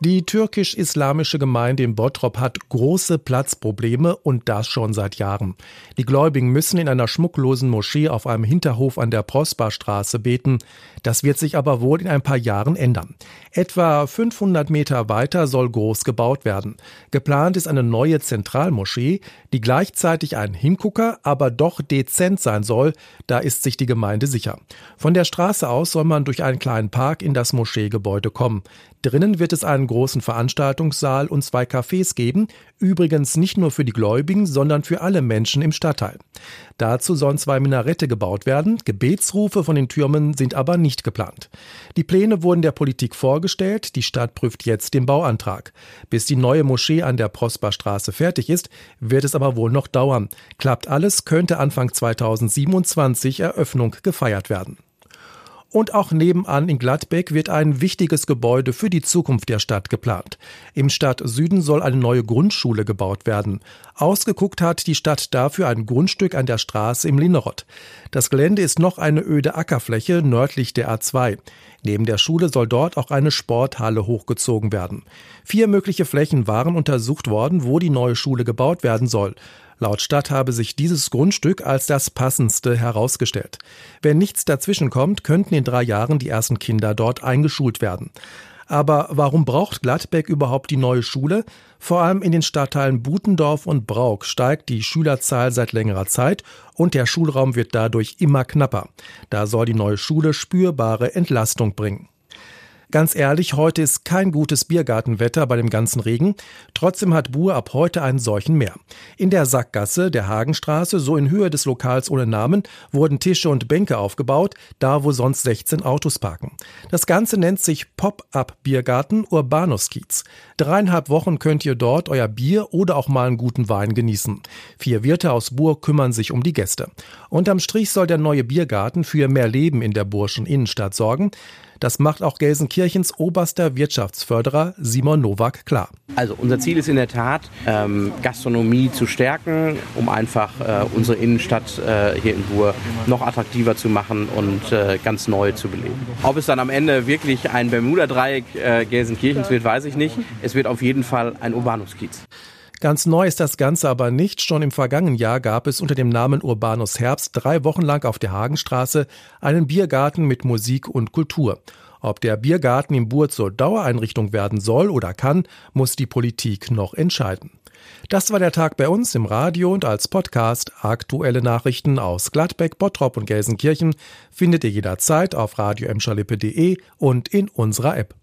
Die türkisch-islamische Gemeinde in Bottrop hat große Platzprobleme und das schon seit Jahren. Die Gläubigen müssen in einer schmucklosen Moschee auf einem Hinterhof an der Prosperstraße beten. Das wird sich aber wohl in ein paar Jahren ändern. Etwa 500 Meter weiter soll groß gebaut werden. Geplant ist eine neue Zentralmoschee, die gleichzeitig ein Hingucker, aber doch dezent sein soll. Da ist sich die Gemeinde sicher. Von der Straße aus soll man durch einen kleinen Park in das Moscheegebäude kommen. Drinnen wird es einen großen Veranstaltungssaal und zwei Cafés geben, übrigens nicht nur für die Gläubigen, sondern für alle Menschen im Stadtteil. Dazu sollen zwei Minarette gebaut werden, Gebetsrufe von den Türmen sind aber nicht geplant. Die Pläne wurden der Politik vorgestellt, die Stadt prüft jetzt den Bauantrag. Bis die neue Moschee an der Prosperstraße fertig ist, wird es aber wohl noch dauern. Klappt alles, könnte Anfang 2027 Eröffnung gefeiert werden. Und auch nebenan in Gladbeck wird ein wichtiges Gebäude für die Zukunft der Stadt geplant. Im Stadtsüden soll eine neue Grundschule gebaut werden. Ausgeguckt hat die Stadt dafür ein Grundstück an der Straße im Linnerott. Das Gelände ist noch eine öde Ackerfläche nördlich der A2. Neben der Schule soll dort auch eine Sporthalle hochgezogen werden. Vier mögliche Flächen waren untersucht worden, wo die neue Schule gebaut werden soll. Laut Stadt habe sich dieses Grundstück als das passendste herausgestellt. Wenn nichts dazwischenkommt, könnten in drei Jahren die ersten Kinder dort eingeschult werden. Aber warum braucht Gladbeck überhaupt die neue Schule? Vor allem in den Stadtteilen Butendorf und Brauk steigt die Schülerzahl seit längerer Zeit und der Schulraum wird dadurch immer knapper. Da soll die neue Schule spürbare Entlastung bringen. Ganz ehrlich, heute ist kein gutes Biergartenwetter bei dem ganzen Regen. Trotzdem hat Buhr ab heute einen solchen mehr. In der Sackgasse der Hagenstraße, so in Höhe des Lokals ohne Namen, wurden Tische und Bänke aufgebaut, da wo sonst 16 Autos parken. Das Ganze nennt sich Pop-Up Biergarten Urbanus Kiez. Dreieinhalb Wochen könnt ihr dort euer Bier oder auch mal einen guten Wein genießen. Vier Wirte aus Buhr kümmern sich um die Gäste. Unterm Strich soll der neue Biergarten für mehr Leben in der Burschen Innenstadt sorgen. Das macht auch Gelsenkirchens oberster Wirtschaftsförderer Simon Nowak klar. Also unser Ziel ist in der Tat, ähm, Gastronomie zu stärken, um einfach äh, unsere Innenstadt äh, hier in Buhr noch attraktiver zu machen und äh, ganz neu zu beleben. Ob es dann am Ende wirklich ein Bermuda-Dreieck äh, Gelsenkirchens wird, weiß ich nicht. Es wird auf jeden Fall ein Urbanuskiez. Ganz neu ist das Ganze aber nicht. Schon im vergangenen Jahr gab es unter dem Namen Urbanus Herbst drei Wochen lang auf der Hagenstraße einen Biergarten mit Musik und Kultur. Ob der Biergarten im Bur zur Dauereinrichtung werden soll oder kann, muss die Politik noch entscheiden. Das war der Tag bei uns im Radio und als Podcast. Aktuelle Nachrichten aus Gladbeck, Bottrop und Gelsenkirchen findet ihr jederzeit auf radio und in unserer App.